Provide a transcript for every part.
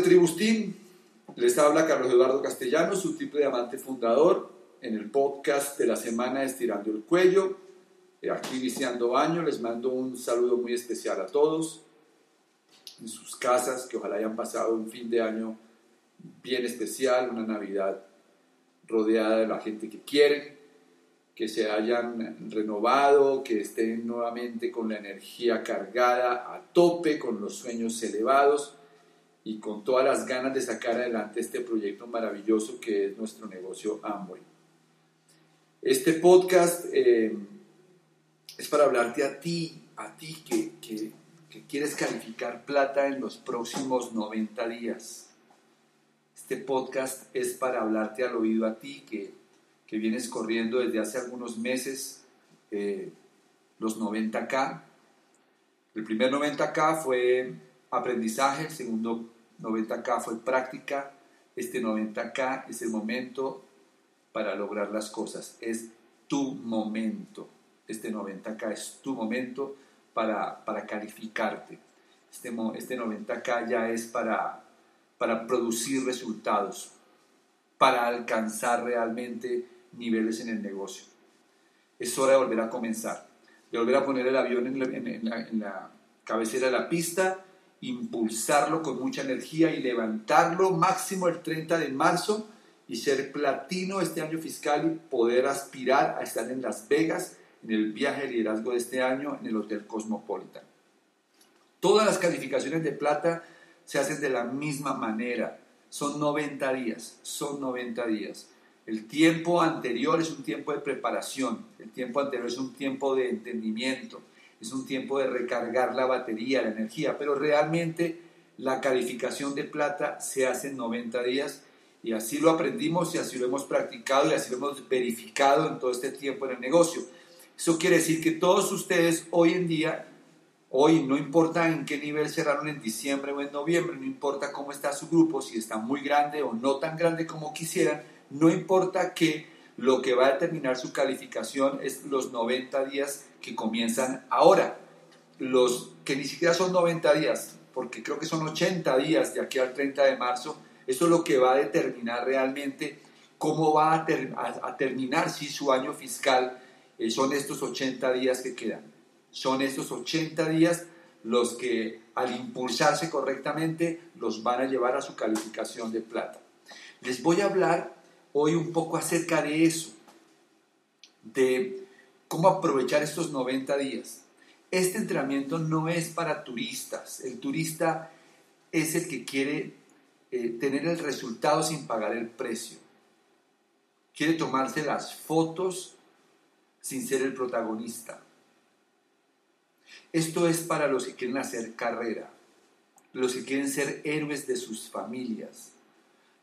de Tribustín? Les habla Carlos Eduardo Castellanos, su triple diamante fundador, en el podcast de la semana Estirando el Cuello. Eh, aquí iniciando año, les mando un saludo muy especial a todos en sus casas, que ojalá hayan pasado un fin de año bien especial, una Navidad rodeada de la gente que quieren, que se hayan renovado, que estén nuevamente con la energía cargada a tope, con los sueños elevados y con todas las ganas de sacar adelante este proyecto maravilloso que es nuestro negocio Amway. Este podcast eh, es para hablarte a ti, a ti que, que, que quieres calificar plata en los próximos 90 días. Este podcast es para hablarte al oído a ti que que vienes corriendo desde hace algunos meses, eh, los 90K. El primer 90K fue aprendizaje, el segundo 90K fue práctica, este 90K es el momento para lograr las cosas, es tu momento, este 90K es tu momento para, para calificarte, este, este 90K ya es para, para producir resultados, para alcanzar realmente niveles en el negocio. Es hora de volver a comenzar, de volver a poner el avión en la, cabecera de la pista, impulsarlo con mucha energía y levantarlo máximo el 30 de marzo y ser platino este año fiscal y poder aspirar a estar en Las Vegas en el viaje de liderazgo de este año en el Hotel Cosmopolitan. Todas las calificaciones de plata se hacen de la misma manera. Son 90 días, son 90 días. El tiempo anterior es un tiempo de preparación, el tiempo anterior es un tiempo de entendimiento, es un tiempo de recargar la batería, la energía, pero realmente la calificación de plata se hace en 90 días y así lo aprendimos y así lo hemos practicado y así lo hemos verificado en todo este tiempo en el negocio. Eso quiere decir que todos ustedes hoy en día, hoy no importa en qué nivel cerraron en diciembre o en noviembre, no importa cómo está su grupo, si está muy grande o no tan grande como quisieran, no importa que lo que va a determinar su calificación es los 90 días que comienzan ahora. Los que ni siquiera son 90 días, porque creo que son 80 días de aquí al 30 de marzo, eso es lo que va a determinar realmente cómo va a, terminar si su año fiscal eh, son estos 80 días que quedan. Son estos 80 días los que al impulsarse correctamente los van a llevar a su calificación de plata. Les voy a hablar hoy un poco acerca de eso, de cómo aprovechar estos 90 días. Este entrenamiento no es para turistas. El turista es el que quiere eh, tener el resultado sin pagar el precio. Quiere tomarse las fotos sin ser el protagonista. Esto es para los que quieren hacer carrera, los que quieren ser héroes de sus familias,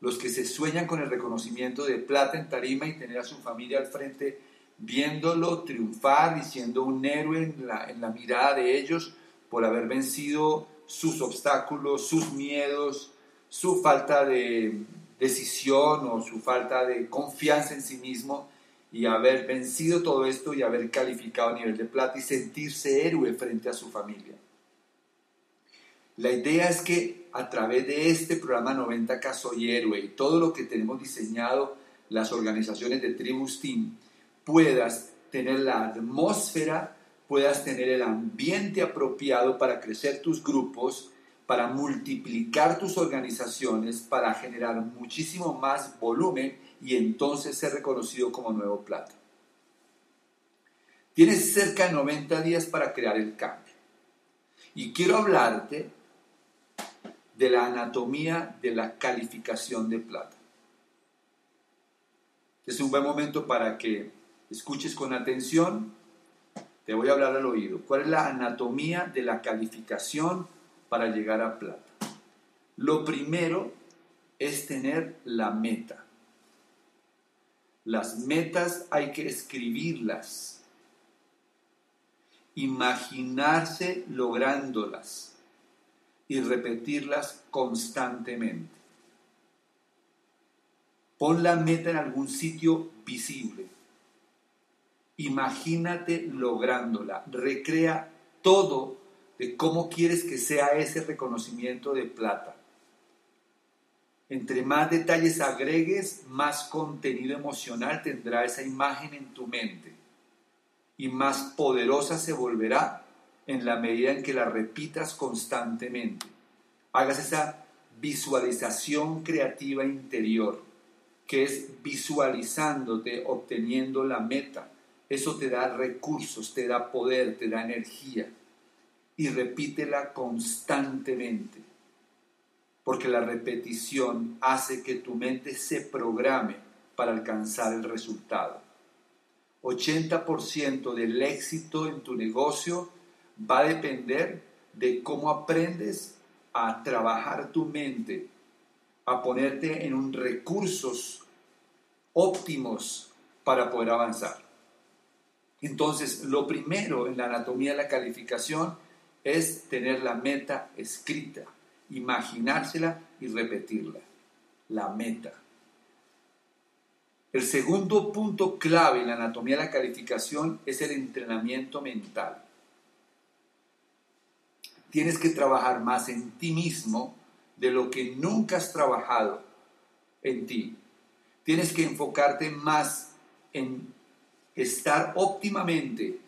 los que se sueñan con el reconocimiento de plata en tarima y tener a su familia al frente viéndolo triunfar y siendo un héroe en la, en la mirada de ellos por haber vencido sus obstáculos, sus miedos, su falta de decisión o su falta de confianza en sí mismo y haber vencido todo esto y haber calificado a nivel de plata y sentirse héroe frente a su familia. La idea es que a través de este programa 90K Soy Héroe y todo lo que tenemos diseñado las organizaciones de Tribus Team, puedas tener la atmósfera, puedas tener el ambiente apropiado para crecer tus grupos, para multiplicar tus organizaciones, para generar muchísimo más volumen y entonces ser reconocido como nuevo plata. Tienes cerca de 90 días para crear el cambio. Y quiero hablarte de la anatomía de la calificación de plata. Es un buen momento para que escuches con atención. Te voy a hablar al oído. ¿Cuál es la anatomía de la calificación para llegar a plata? Lo primero es tener la meta. Las metas hay que escribirlas, imaginarse lográndolas y repetirlas constantemente. Pon la meta en algún sitio visible. Imagínate lográndola. Recrea todo de cómo quieres que sea ese reconocimiento de plata. Entre más detalles agregues, más contenido emocional tendrá esa imagen en tu mente y más poderosa se volverá en la medida en que la repitas constantemente. Hagas esa visualización creativa interior, que es visualizándote, obteniendo la meta. Eso te da recursos, te da poder, te da energía. Y repítela constantemente, porque la repetición hace que tu mente se programe para alcanzar el resultado. 80% del éxito en tu negocio va a depender de cómo aprendes a trabajar tu mente, a ponerte en un recursos óptimos para poder avanzar. Entonces, lo primero en la anatomía de la calificación es tener la meta escrita, imaginársela y repetirla. La meta. El segundo punto clave en la anatomía de la calificación es el entrenamiento mental. Tienes que trabajar más en ti mismo de lo que nunca has trabajado en ti. Tienes que enfocarte más en estar óptimamente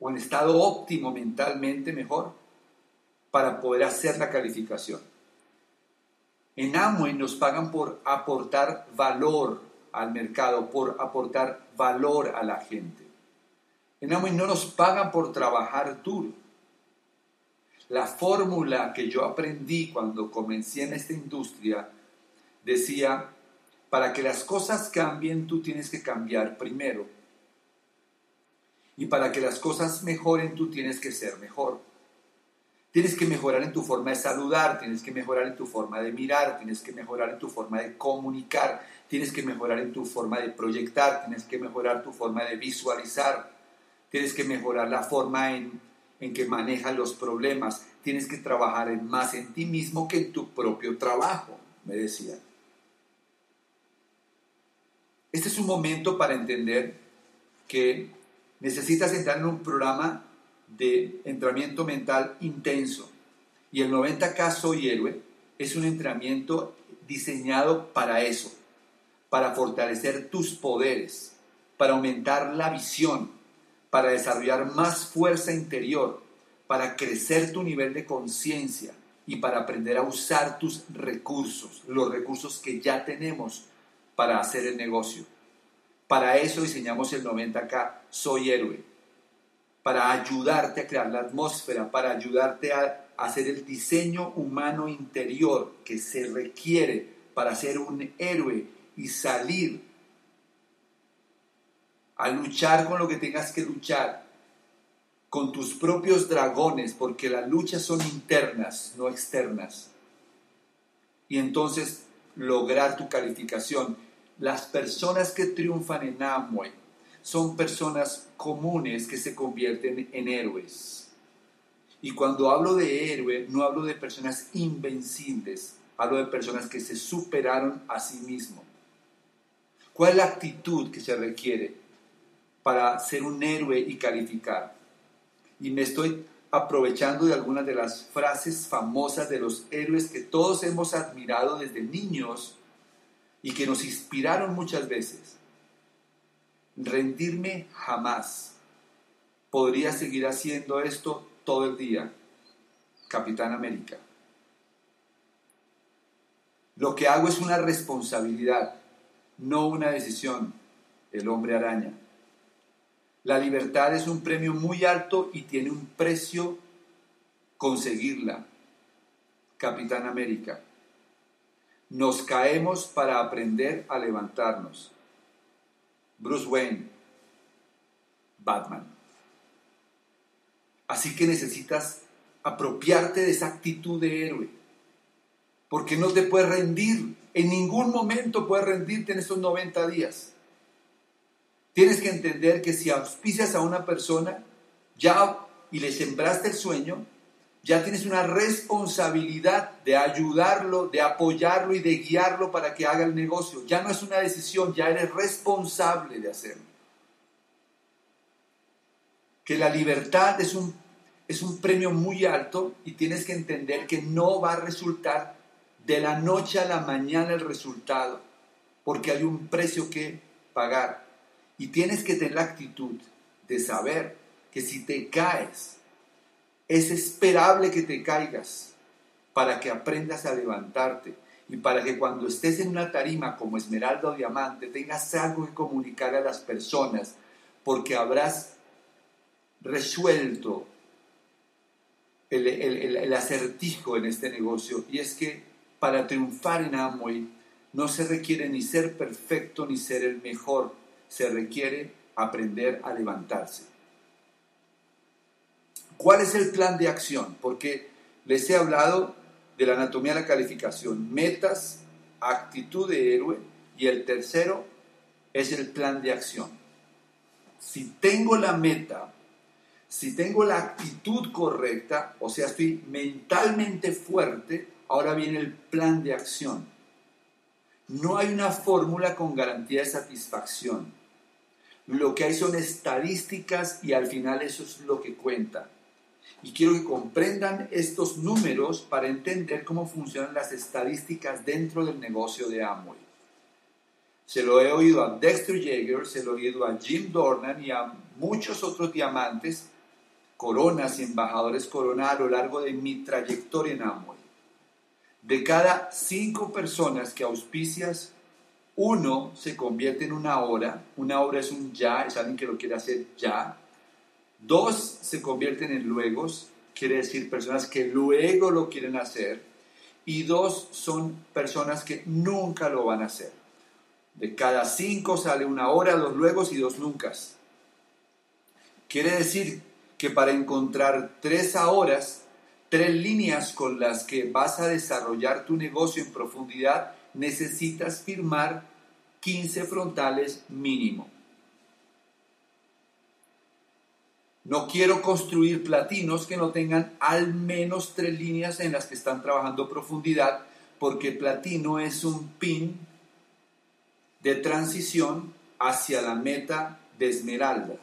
o en estado óptimo mentalmente mejor para poder hacer la calificación. En Amway nos pagan por aportar valor al mercado, por aportar valor a la gente. En Amway no nos pagan por trabajar duro. La fórmula que yo aprendí cuando comencé en esta industria decía, para que las cosas cambien tú tienes que cambiar primero. Y para que las cosas mejoren tú tienes que ser mejor. Tienes que mejorar en tu forma de saludar, tienes que mejorar en tu forma de mirar, tienes que mejorar en tu forma de comunicar, tienes que mejorar en tu forma de proyectar, tienes que mejorar tu forma de visualizar, tienes que mejorar la forma en en que manejas los problemas. Tienes que trabajar más en ti mismo que en tu propio trabajo, me decía. Este es un momento para entender que necesitas entrar en un programa de entrenamiento mental intenso. Y el 90K Soy Héroe es un entrenamiento diseñado para eso, para fortalecer tus poderes, para aumentar la visión, para desarrollar más fuerza interior, para crecer tu nivel de conciencia y para aprender a usar tus recursos, los recursos que ya tenemos para hacer el negocio. Para eso diseñamos el 90K Soy Héroe, para ayudarte a crear la atmósfera, para ayudarte a hacer el diseño humano interior que se requiere para ser un héroe y salir a luchar con lo que tengas que luchar, con tus propios dragones, porque las luchas son internas, no externas. Y entonces lograr tu calificación. Las personas que triunfan en Amway son personas comunes que se convierten en héroes. Y cuando hablo de héroe, no hablo de personas invencibles, hablo de personas que se superaron a sí mismos. ¿Cuál es la actitud que se requiere? para ser un héroe y calificar. Y me estoy aprovechando de algunas de las frases famosas de los héroes que todos hemos admirado desde niños y que nos inspiraron muchas veces. Rendirme jamás. Podría seguir haciendo esto todo el día. Capitán América. Lo que hago es una responsabilidad, no una decisión. El hombre araña. La libertad es un premio muy alto y tiene un precio conseguirla. Capitán América. Nos caemos para aprender a levantarnos. Bruce Wayne. Batman. Así que necesitas apropiarte de esa actitud de héroe. Porque no te puedes rendir. En ningún momento puedes rendirte en estos 90 días. Tienes que entender que si auspicias a una persona ya y le sembraste el sueño, ya tienes una responsabilidad de ayudarlo, de apoyarlo y de guiarlo para que haga el negocio. Ya no es una decisión, ya eres responsable de hacerlo. Que la libertad es un, es un premio muy alto y tienes que entender que no va a resultar de la noche a la mañana el resultado, porque hay un precio que pagar. Y tienes que tener la actitud de saber que si te caes, es esperable que te caigas para que aprendas a levantarte y para que cuando estés en una tarima como esmeralda o diamante tengas algo que comunicar a las personas porque habrás resuelto el, el, acertijo en este negocio y es que para triunfar en Amway no se requiere ni ser perfecto ni ser el mejor, se requiere aprender a levantarse. ¿Cuál es el plan de acción? Porque les he hablado de la anatomía de la calificación, metas, actitud de héroe y el tercero es el plan de acción. Si tengo la meta, si tengo la actitud correcta, o sea, estoy mentalmente fuerte, ahora viene el plan de acción. No hay una fórmula con garantía de satisfacción. Lo que hay son estadísticas y al final eso es lo que cuenta. Y quiero que comprendan estos números para entender cómo funcionan las estadísticas dentro del negocio de Amway. Se lo he oído a Dexter Yeager, se lo he oído a Jim Dornan y a muchos otros diamantes, coronas y embajadores corona a lo largo de mi trayectoria en Amway. De cada cinco personas que auspicias, uno se convierte en una hora. Una hora es un ya, es alguien que lo quiere hacer ya Dos se convierten en luegos, quiere decir personas que luego lo quieren hacer. Y dos son personas que nunca lo van a hacer. De cada cinco sale una hora, dos luegos y dos nunca. Quiere decir que para encontrar tres horas, tres líneas con las que vas a desarrollar tu negocio en profundidad, necesitas firmar 15 frontales mínimo. No quiero construir platinos que no tengan al menos tres líneas en las que están trabajando profundidad, porque platino es un pin de transición hacia la meta de esmeralda.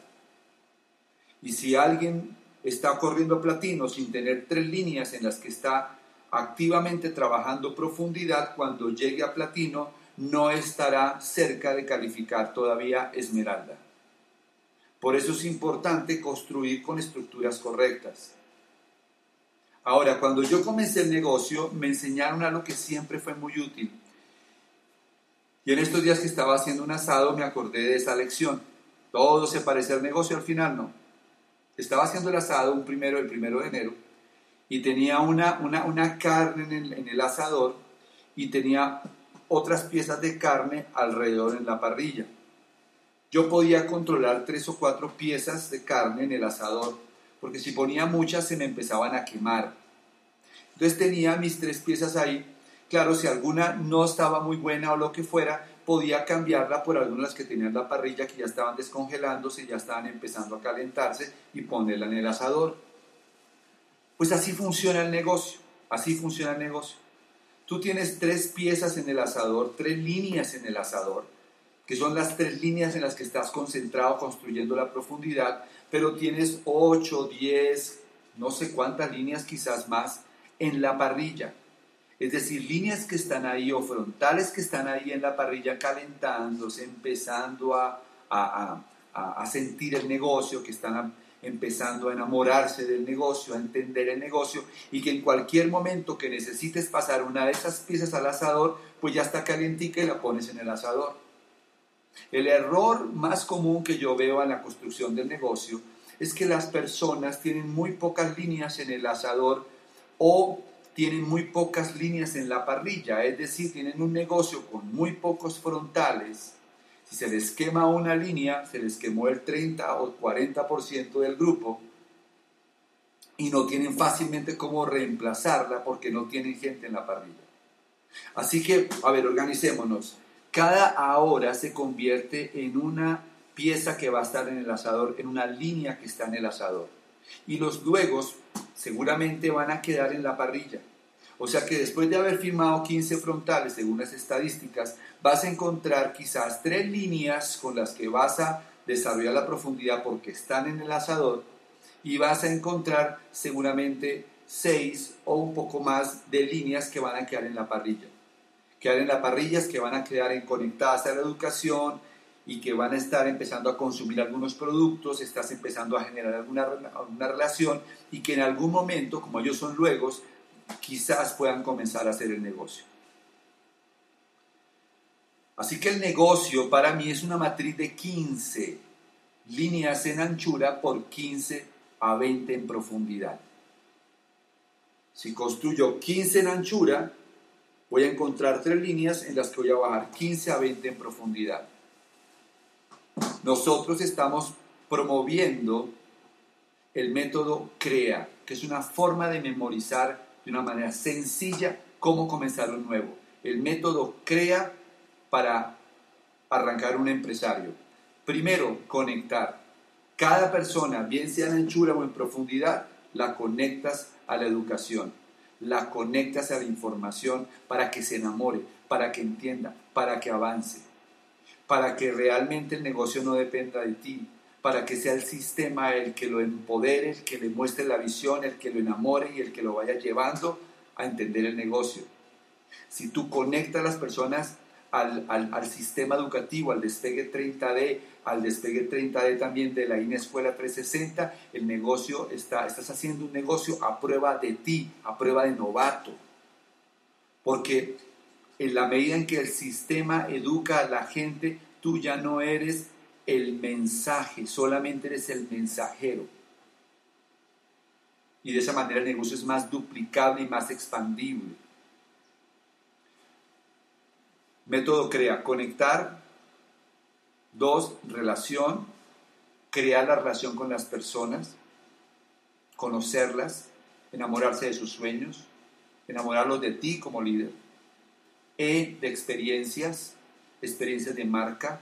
Y si alguien está corriendo platino sin tener tres líneas en las que está activamente trabajando profundidad, cuando llegue a platino no estará cerca de calificar todavía esmeralda. Por eso es importante construir con estructuras correctas. Ahora, cuando yo comencé el negocio, me enseñaron algo que siempre fue muy útil. Y en estos días que estaba haciendo un asado me acordé de esa lección. Todo se parece al negocio, al final no. Estaba haciendo el asado un primero, el primero de enero, y tenía una, una, carne en el, en el asador y tenía otras piezas de carne alrededor en la parrilla yo podía controlar tres o cuatro piezas de carne en el asador, porque si ponía muchas se me empezaban a quemar. Entonces tenía mis tres piezas ahí. Claro, si alguna no estaba muy buena o lo que fuera, podía cambiarla por algunas que tenían la parrilla que ya estaban descongelándose, ya estaban empezando a calentarse y ponerla en el asador. Pues así funciona el negocio, así funciona el negocio. Tú tienes tres piezas en el asador, tres líneas en el asador que son las tres líneas en las que estás concentrado construyendo la profundidad, pero tienes 8, 10, no sé cuántas líneas quizás más en la parrilla. Es decir, líneas que están ahí o frontales que están ahí en la parrilla calentándose, empezando a, a, a, a sentir el negocio, que están empezando a enamorarse del negocio, a entender el negocio y que en cualquier momento que necesites pasar una de esas piezas al asador, pues ya está calientica y la pones en el asador. El error más común que yo veo en la construcción del negocio es que las personas tienen muy pocas líneas en el asador o tienen muy pocas líneas en la parrilla, es decir, tienen un negocio con muy pocos frontales. Si se les quema una línea, se les quemó el 30 o 40% del grupo y no tienen fácilmente cómo reemplazarla porque no tienen gente en la parrilla. Así que, a ver, organicémonos. Cada ahora se convierte en una pieza que va a estar en el asador, en una línea que está en el asador. Y los luego seguramente van a quedar en la parrilla. O sea que después de haber firmado 15 frontales, según las estadísticas, vas a encontrar quizás tres líneas con las que vas a desarrollar la profundidad porque están en el asador y vas a encontrar seguramente seis o un poco más de líneas que van a quedar en la parrilla. Quedar en la parrilla es que van a quedar en conectadas a la educación y que van a estar empezando a consumir algunos productos, estás empezando a generar alguna, relación y que en algún momento, como ellos son luego, quizás puedan comenzar a hacer el negocio. Así que el negocio para mí es una matriz de 15 líneas en anchura por 15 a 20 en profundidad. Si construyo 15 en anchura, voy a encontrar tres líneas en las que voy a bajar 15 a 20 en profundidad. Nosotros estamos promoviendo el método CREA, que es una forma de memorizar de una manera sencilla cómo comenzar lo nuevo. El método CREA para arrancar un empresario. Primero, conectar. Cada persona, bien sea en anchura o en profundidad, la conectas a la educación, la conectas a la información para que se enamore, para que entienda, para que avance, para que realmente el negocio no dependa de ti, para que sea el sistema el que lo empodere, el que le muestre la visión, el que lo enamore y el que lo vaya llevando a entender el negocio. Si tú conectas a las personas al, sistema educativo, al despegue 30D, al despegue 30D también de la INE Escuela 360, el negocio está, estás haciendo un negocio a prueba de ti, a prueba de novato. Porque en la medida en que el sistema educa a la gente, tú ya no eres el mensaje, solamente eres el mensajero. Y de esa manera el negocio es más duplicable y más expandible. Método crea, conectar. Dos, relación, crear la relación con las personas, conocerlas, enamorarse de sus sueños, enamorarlos de ti como líder. E, de experiencias, experiencias de marca,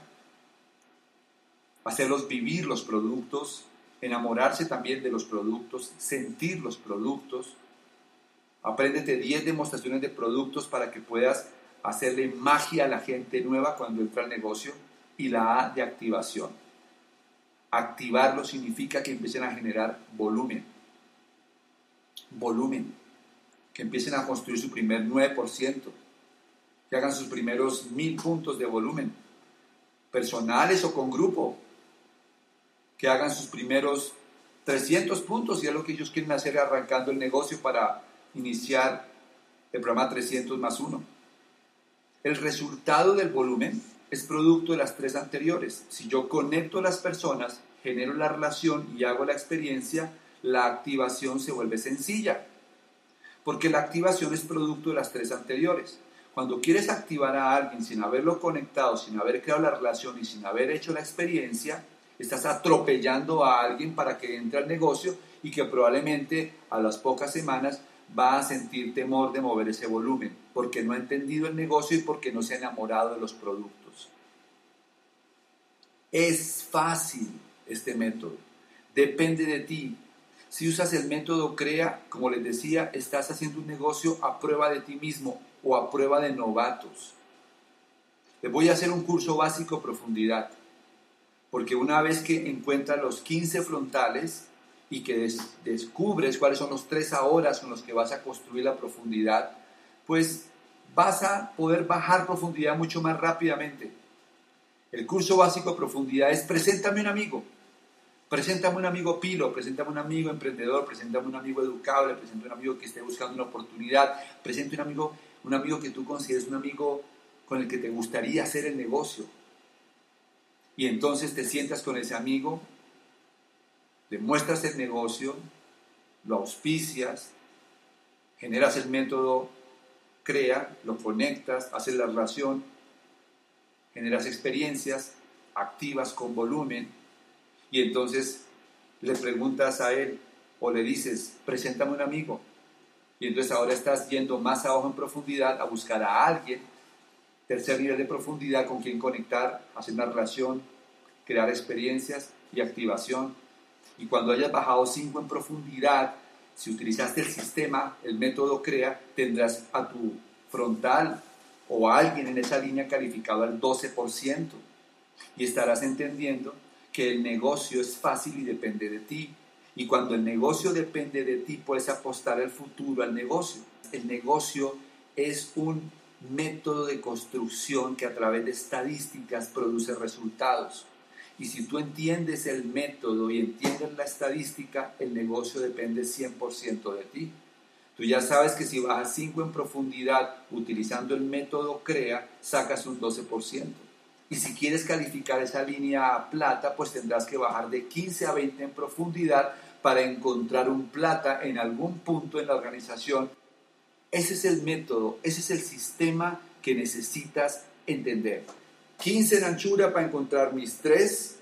hacerlos vivir los productos, enamorarse también de los productos, sentir los productos. Apréndete 10 demostraciones de productos para que puedas hacerle magia a la gente nueva cuando entra al negocio y la A de activación. Activarlo significa que empiecen a generar volumen. Volumen. Que empiecen a construir su primer 9%. Que hagan sus primeros mil puntos de volumen. Personales o con grupo. Que hagan sus primeros 300 puntos y es lo que ellos quieren hacer arrancando el negocio para iniciar el programa 300 más 1 el resultado del volumen es producto de las tres anteriores. Si yo conecto a las personas, genero la relación y hago la experiencia, la activación se vuelve sencilla. Porque la activación es producto de las tres anteriores. Cuando quieres activar a alguien sin haberlo conectado, sin haber creado la relación y sin haber hecho la experiencia, estás atropellando a alguien para que entre al negocio y que probablemente a las pocas semanas va a sentir temor de mover ese volumen, porque no ha entendido el negocio y porque no se ha enamorado de los productos. Es fácil este método, depende de ti. Si usas el método CREA, como les decía, estás haciendo un negocio a prueba de ti mismo o a prueba de novatos. Les voy a hacer un curso básico profundidad, porque una vez que encuentras los 15 frontales, y que descubres cuáles son los tres ahora con los que vas a construir la profundidad, pues vas a poder bajar profundidad mucho más rápidamente. El curso básico de profundidad es preséntame un amigo. Preséntame un amigo pilo, preséntame un amigo emprendedor, preséntame un amigo educable, preséntame un amigo que esté buscando una oportunidad, preséntame un amigo, un amigo que tú consideres un amigo con el que te gustaría hacer el negocio. Y entonces te sientas con ese amigo demuestras el negocio, lo auspicias, generas el método, crea, lo conectas, haces la relación, generas experiencias, activas con volumen y entonces le preguntas a él o le dices, preséntame un amigo. Y entonces ahora estás yendo más abajo en profundidad a buscar a alguien, tercer nivel de profundidad con quien conectar, hacer una relación, crear experiencias y activación y cuando hayas bajado 5 en profundidad, si utilizaste el sistema, el método CREA, tendrás a tu frontal o a alguien en esa línea calificado al 12%. Y estarás entendiendo que el negocio es fácil y depende de ti. Y cuando el negocio depende de ti, puedes apostar el futuro al negocio. El negocio es un método de construcción que a través de estadísticas produce resultados. Y si tú entiendes el método y entiendes la estadística, el negocio depende 100% de ti. Tú ya sabes que si bajas 5 en profundidad utilizando el método CREA, sacas un 12%. Y si quieres calificar esa línea a plata, pues tendrás que bajar de 15 a 20 en profundidad para encontrar un plata en algún punto en la organización. Ese es el método, ese es el sistema que necesitas entender. 15 en anchura para encontrar mis tres,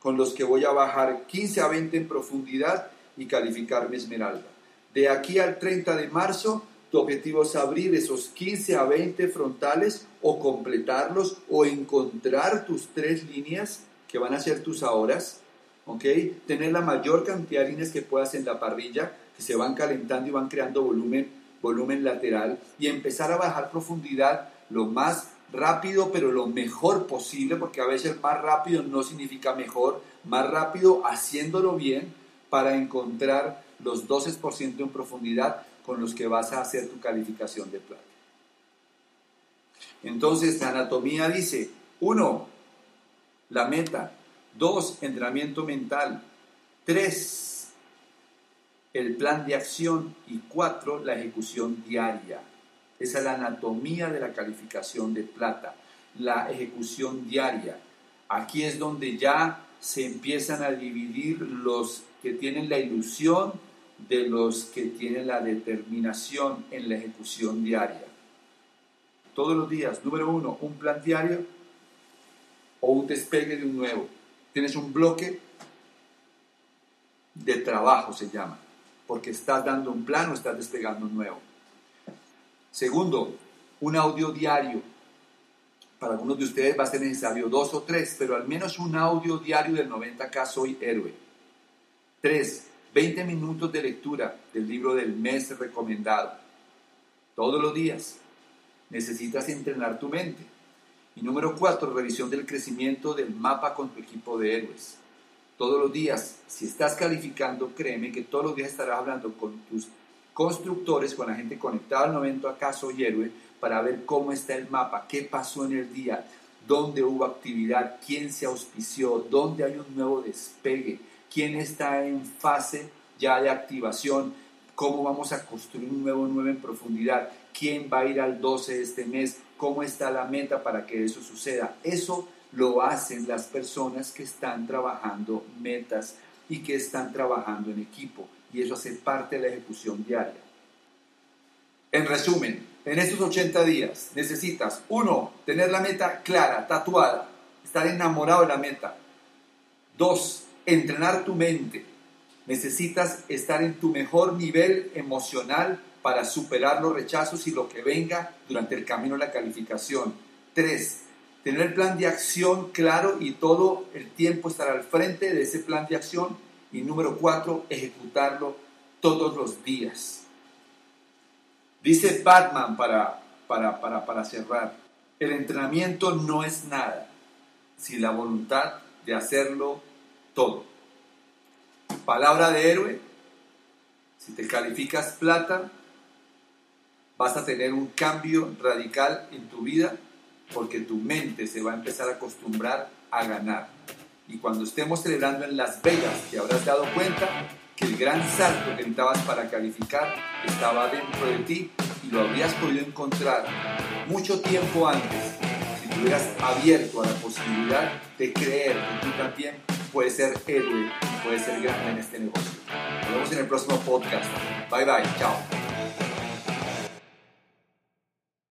con los que voy a bajar 15 a 20 en profundidad y calificar mi esmeralda. De aquí al 30 de marzo, tu objetivo es abrir esos 15 a 20 frontales o completarlos o encontrar tus tres líneas que van a ser tus horas, ¿ok? Tener la mayor cantidad de líneas que puedas en la parrilla, que se van calentando y van creando volumen, volumen lateral, y empezar a bajar profundidad lo más rápido, pero lo mejor posible, porque a veces más rápido no significa mejor, más rápido haciéndolo bien para encontrar los 12% en profundidad con los que vas a hacer tu calificación de plata. Entonces, la anatomía dice, uno, la meta, dos, entrenamiento mental, tres, el plan de acción y cuatro, la ejecución diaria. Esa es la anatomía de la calificación de plata, la ejecución diaria. Aquí es donde ya se empiezan a dividir los que tienen la ilusión de los que tienen la determinación en la ejecución diaria. Todos los días, número uno, un plan diario o un despegue de un nuevo. Tienes un bloque de trabajo, se llama, porque estás dando un plan o estás despegando un nuevo. Segundo, un audio diario. Para algunos de ustedes va a ser necesario dos o tres, pero al menos un audio diario del 90K Soy Héroe. Tres, 20 minutos de lectura del libro del mes recomendado. Todos los días. Necesitas entrenar tu mente. Y número 4, revisión del crecimiento del mapa con tu equipo de héroes. Todos los días, si estás calificando, créeme que todos los días estarás hablando con tus constructores, con la gente conectada al momento acaso y héroe, para ver cómo está el mapa, qué pasó en el día, dónde hubo actividad, quién se auspició, dónde hay un nuevo despegue, quién está en fase ya de activación, cómo vamos a construir un nuevo 9 en profundidad, quién va a ir al 12 de este mes, cómo está la meta para que eso suceda. Eso lo hacen las personas que están trabajando metas y que están trabajando en equipo. Y eso hace parte de la ejecución diaria. En resumen, en estos 80 días necesitas, uno, tener la meta clara, tatuada, estar enamorado de la meta. Dos, entrenar tu mente. Necesitas estar en tu mejor nivel emocional para superar los rechazos y lo que venga durante el camino de la calificación. Tres, tener el plan de acción claro y todo el tiempo estar al frente de ese plan de acción. Y número cuatro, ejecutarlo todos los días. Dice Batman para, para, para, para cerrar, el entrenamiento no es nada sin la voluntad de hacerlo todo. Palabra de héroe, si te calificas plata, vas a tener un cambio radical en tu vida porque tu mente se va a empezar a acostumbrar a ganar. Y cuando estemos celebrando en Las Vegas, te habrás dado cuenta que el gran salto que necesitabas para calificar estaba dentro de ti y lo habrías podido encontrar mucho tiempo antes si te hubieras abierto a la posibilidad de creer que tú también puedes ser héroe y puedes ser grande en este negocio. Nos vemos en el próximo podcast. Bye bye, chao.